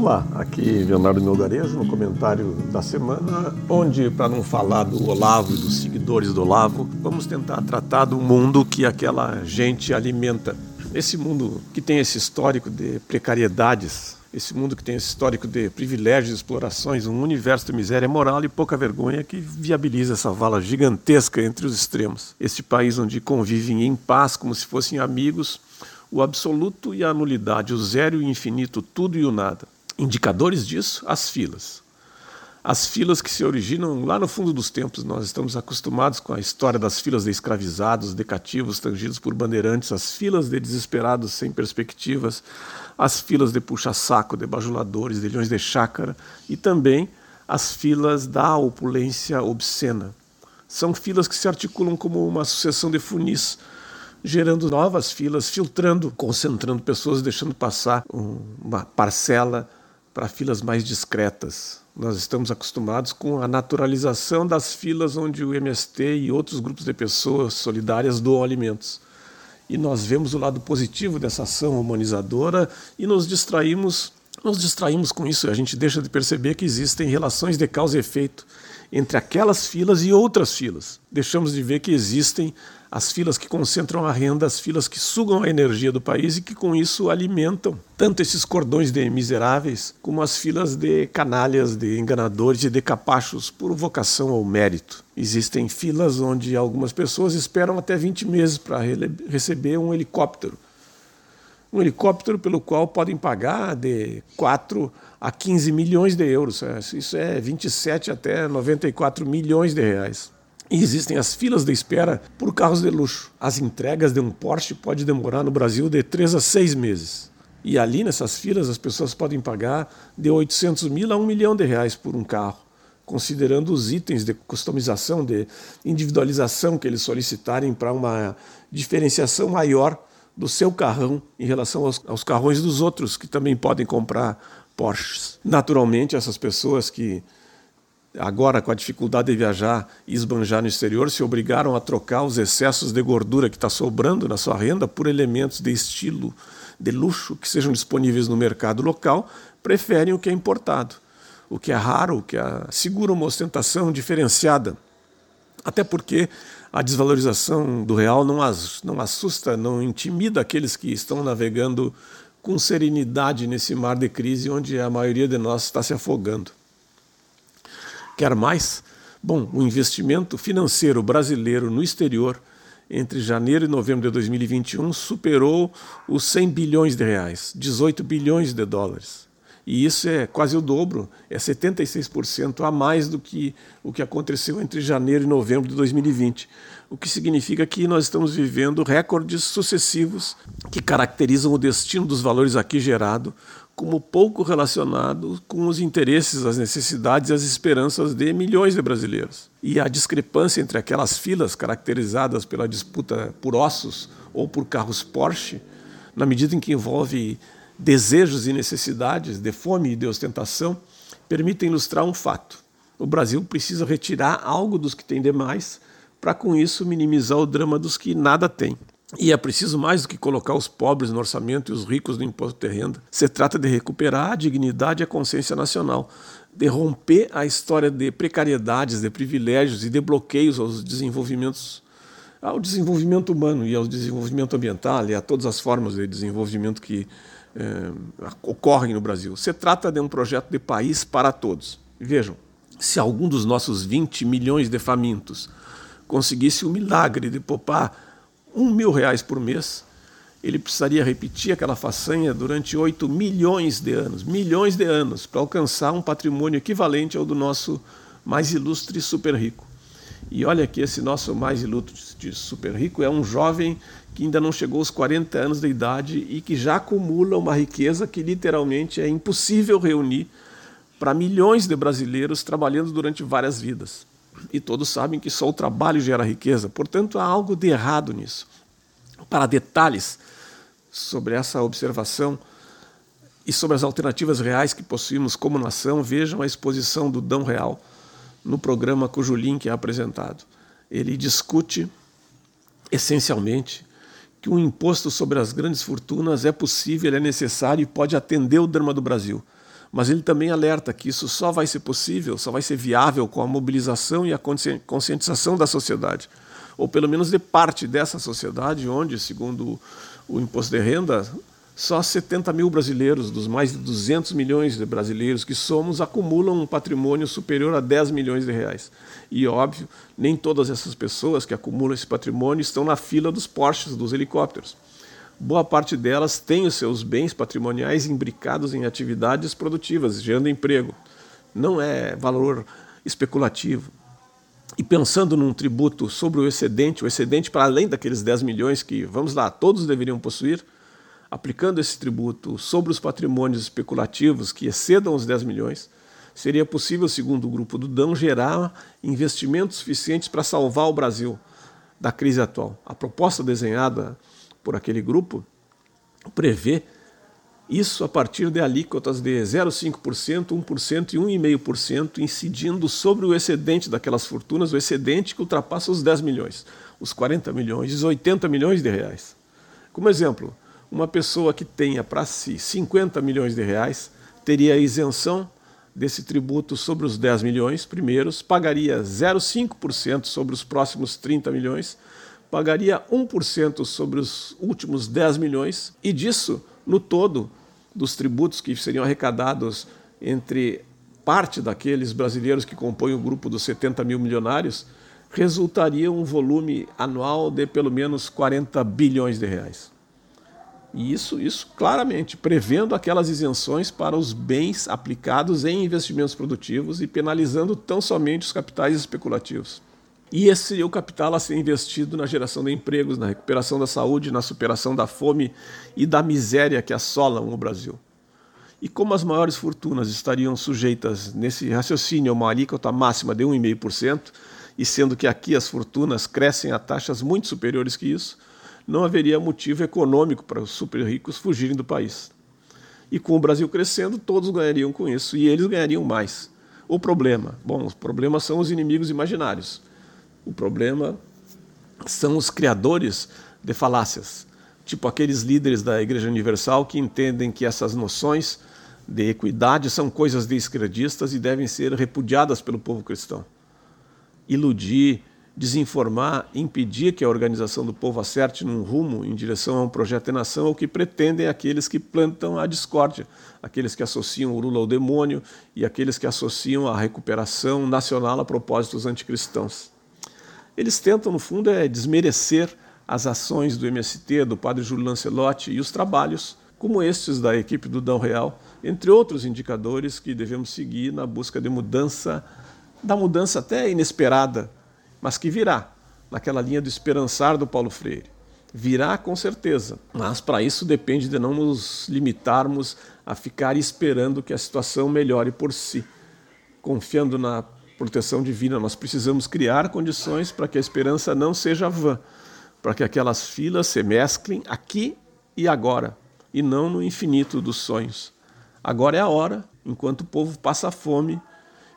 Olá, aqui Leonardo Melgarejo no comentário da semana, onde, para não falar do Olavo e dos seguidores do Olavo, vamos tentar tratar do mundo que aquela gente alimenta. Esse mundo que tem esse histórico de precariedades, esse mundo que tem esse histórico de privilégios explorações, um universo de miséria moral e pouca vergonha que viabiliza essa vala gigantesca entre os extremos. Este país onde convivem em paz como se fossem amigos, o absoluto e a nulidade, o zero e o infinito, tudo e o nada. Indicadores disso? As filas. As filas que se originam lá no fundo dos tempos. Nós estamos acostumados com a história das filas de escravizados, de cativos tangidos por bandeirantes, as filas de desesperados sem perspectivas, as filas de puxa-saco, de bajuladores, de leões de chácara e também as filas da opulência obscena. São filas que se articulam como uma sucessão de funis gerando novas filas, filtrando, concentrando pessoas, deixando passar uma parcela para filas mais discretas. Nós estamos acostumados com a naturalização das filas onde o MST e outros grupos de pessoas solidárias doam alimentos. E nós vemos o lado positivo dessa ação humanizadora e nos distraímos, nos distraímos com isso. A gente deixa de perceber que existem relações de causa e efeito entre aquelas filas e outras filas. Deixamos de ver que existem as filas que concentram a renda, as filas que sugam a energia do país e que com isso alimentam tanto esses cordões de miseráveis como as filas de canalhas, de enganadores e de capachos por vocação ou mérito. Existem filas onde algumas pessoas esperam até 20 meses para receber um helicóptero. Um helicóptero pelo qual podem pagar de 4 a 15 milhões de euros. Isso é 27 até 94 milhões de reais. E existem as filas de espera por carros de luxo. As entregas de um Porsche pode demorar no Brasil de 3 a 6 meses. E ali nessas filas as pessoas podem pagar de 800 mil a 1 milhão de reais por um carro, considerando os itens de customização, de individualização que eles solicitarem para uma diferenciação maior do seu carrão em relação aos, aos carrões dos outros que também podem comprar Porsches. Naturalmente, essas pessoas que agora com a dificuldade de viajar e esbanjar no exterior, se obrigaram a trocar os excessos de gordura que está sobrando na sua renda por elementos de estilo, de luxo, que sejam disponíveis no mercado local, preferem o que é importado, o que é raro, o que assegura uma ostentação diferenciada. Até porque a desvalorização do real não, não assusta, não intimida aqueles que estão navegando com serenidade nesse mar de crise onde a maioria de nós está se afogando. Quer mais? Bom, o investimento financeiro brasileiro no exterior entre janeiro e novembro de 2021 superou os 100 bilhões de reais, 18 bilhões de dólares. E isso é quase o dobro, é 76% a mais do que o que aconteceu entre janeiro e novembro de 2020. O que significa que nós estamos vivendo recordes sucessivos que caracterizam o destino dos valores aqui gerado como pouco relacionado com os interesses, as necessidades e as esperanças de milhões de brasileiros. E a discrepância entre aquelas filas caracterizadas pela disputa por ossos ou por carros Porsche, na medida em que envolve desejos e necessidades de fome e de ostentação, permite ilustrar um fato. O Brasil precisa retirar algo dos que tem demais para com isso minimizar o drama dos que nada têm. E é preciso mais do que colocar os pobres no orçamento e os ricos no imposto de renda. Se trata de recuperar a dignidade e a consciência nacional, de romper a história de precariedades, de privilégios e de bloqueios aos desenvolvimentos, ao desenvolvimento humano e ao desenvolvimento ambiental e a todas as formas de desenvolvimento que eh, ocorrem no Brasil. Se trata de um projeto de país para todos. Vejam, se algum dos nossos 20 milhões de famintos conseguisse o milagre de poupar um mil reais por mês, ele precisaria repetir aquela façanha durante 8 milhões de anos, milhões de anos, para alcançar um patrimônio equivalente ao do nosso mais ilustre super rico. E olha que esse nosso mais ilustre super rico é um jovem que ainda não chegou aos 40 anos de idade e que já acumula uma riqueza que literalmente é impossível reunir para milhões de brasileiros trabalhando durante várias vidas. E todos sabem que só o trabalho gera riqueza, portanto há algo de errado nisso. Para detalhes sobre essa observação e sobre as alternativas reais que possuímos como nação, vejam a exposição do Dão Real no programa cujo link é apresentado. Ele discute essencialmente que um imposto sobre as grandes fortunas é possível, é necessário e pode atender o drama do Brasil Mas ele também alerta que isso só vai ser possível, só vai ser viável com a mobilização e a conscientização da sociedade, ou pelo menos de parte dessa sociedade, onde, segundo o imposto de renda, só 70 mil brasileiros, dos mais de 200 milhões de brasileiros que somos, acumulam um patrimônio superior a 10 milhões de reais. E, óbvio, nem todas essas pessoas que acumulam esse patrimônio estão na fila dos Porsches, dos helicópteros. Boa parte delas tem os seus bens patrimoniais imbricados em atividades produtivas, gerando emprego. Não é valor especulativo. E pensando num tributo sobre o excedente, o excedente para além daqueles 10 milhões que, vamos lá, todos deveriam possuir, aplicando esse tributo sobre os patrimônios especulativos que excedam os 10 milhões, seria possível, segundo o grupo do DAM, gerar investimentos suficientes para salvar o Brasil da crise atual. A proposta desenhada por aquele grupo prevê isso a partir de alíquotas de 0,5%, 1% e 1,5%, incidindo sobre o excedente daquelas fortunas, o excedente que ultrapassa os 10 milhões, os 40 milhões, os 80 milhões de reais. Como exemplo, uma pessoa que tenha para si 50 milhões de reais teria isenção desse tributo sobre os 10 milhões primeiros, pagaria 0,5% sobre os próximos 30 milhões, pagaria 1% sobre os últimos 10 milhões e disso, no todo, dos tributos que seriam arrecadados entre parte daqueles brasileiros que compõem o grupo dos 70 mil milionários, resultaria um volume anual de pelo menos 40 bilhões de reais. E isso, isso claramente prevendo aquelas isenções para os bens aplicados em investimentos produtivos e penalizando tão somente os capitais especulativos. E esse seria o capital a ser investido na geração de empregos, na recuperação da saúde, na superação da fome e da miséria que assolam o Brasil. E como as maiores fortunas estariam sujeitas nesse raciocínio a uma alíquota máxima de 1,5%, e sendo que aqui as fortunas crescem a taxas muito superiores que isso, não haveria motivo econômico para os super ricos fugirem do país. E com o Brasil crescendo, todos ganhariam com isso e eles ganhariam mais. O problema? Bom, os problemas são os inimigos imaginários. O problema são os criadores de falácias, tipo aqueles líderes da Igreja Universal que entendem que essas noções de equidade são coisas de esquerdistas e devem ser repudiadas pelo povo cristão. Iludir, desinformar, impedir que a organização do povo acerte num rumo em direção a um projeto de nação é o que pretendem aqueles que plantam a discórdia, aqueles que associam o Lula ao demônio e aqueles que associam a recuperação nacional a propósitos anticristãos. Eles tentam, no fundo, é desmerecer as ações do MST, do padre Júlio Lancelotti e os trabalhos como estes da equipe do Dão Real, entre outros indicadores que devemos seguir na busca de mudança, da mudança até inesperada mas que virá, naquela linha do esperançar do Paulo Freire. Virá com certeza, mas para isso depende de não nos limitarmos a ficar esperando que a situação melhore por si. Confiando na proteção divina, nós precisamos criar condições para que a esperança não seja vã, para que aquelas filas se mesclem aqui e agora, e não no infinito dos sonhos. Agora é a hora, enquanto o povo passa fome,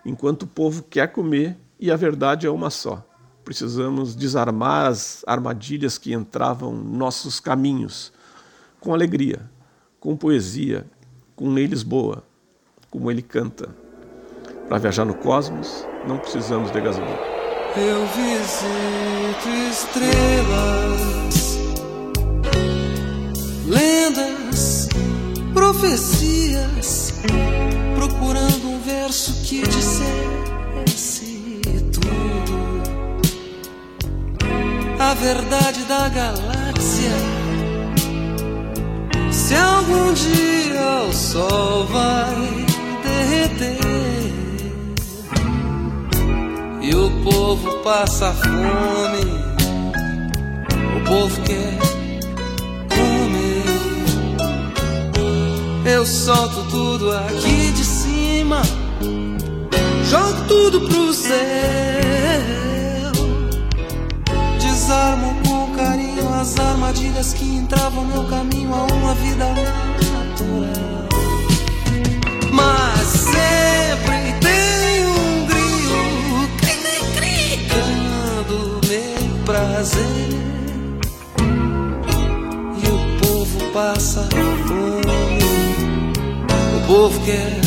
enquanto o povo quer comer, e a verdade é uma só precisamos desarmar as armadilhas que entravam nossos caminhos com alegria, com poesia, com Ney Lisboa, como ele canta. Para viajar no cosmos, não precisamos de gasolina. Eu visito estrelas, lendas, profecias, procurando um verso que dissesse a verdade da galáxia. Se algum dia o sol vai derreter e o povo passa fome, o povo quer comer. Eu solto tudo aqui de cima, jogo tudo pro céu armadilhas que entravam no caminho a uma vida natural. Mas sempre tem um grilo cantando meu prazer. E o povo passa fome, o povo quer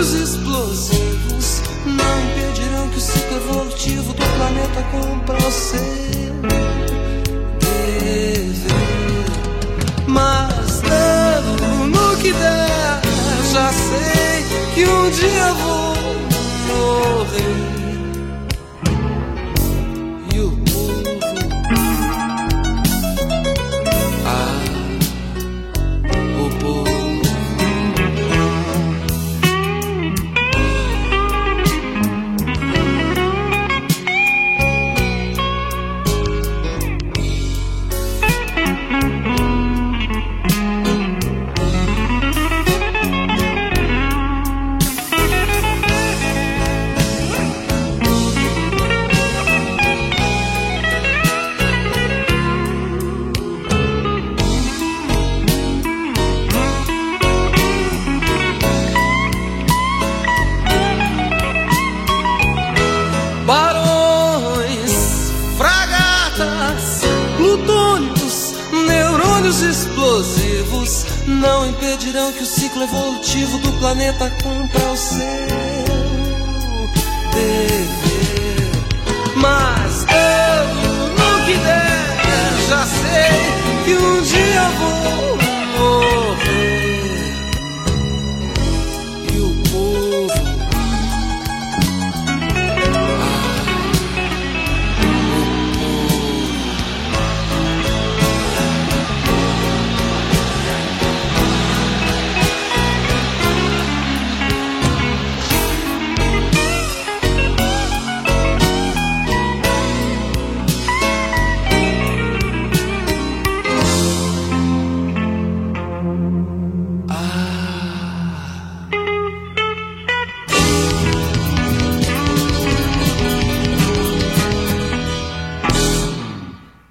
neurônios explosivos não impedirão que o ciclo evolutivo do planeta cumpra o seu dever. Mas dando no que der, já sei que um dia vou morrer. Impedirão que o ciclo evolutivo do planeta cumpra o seu dever. Mas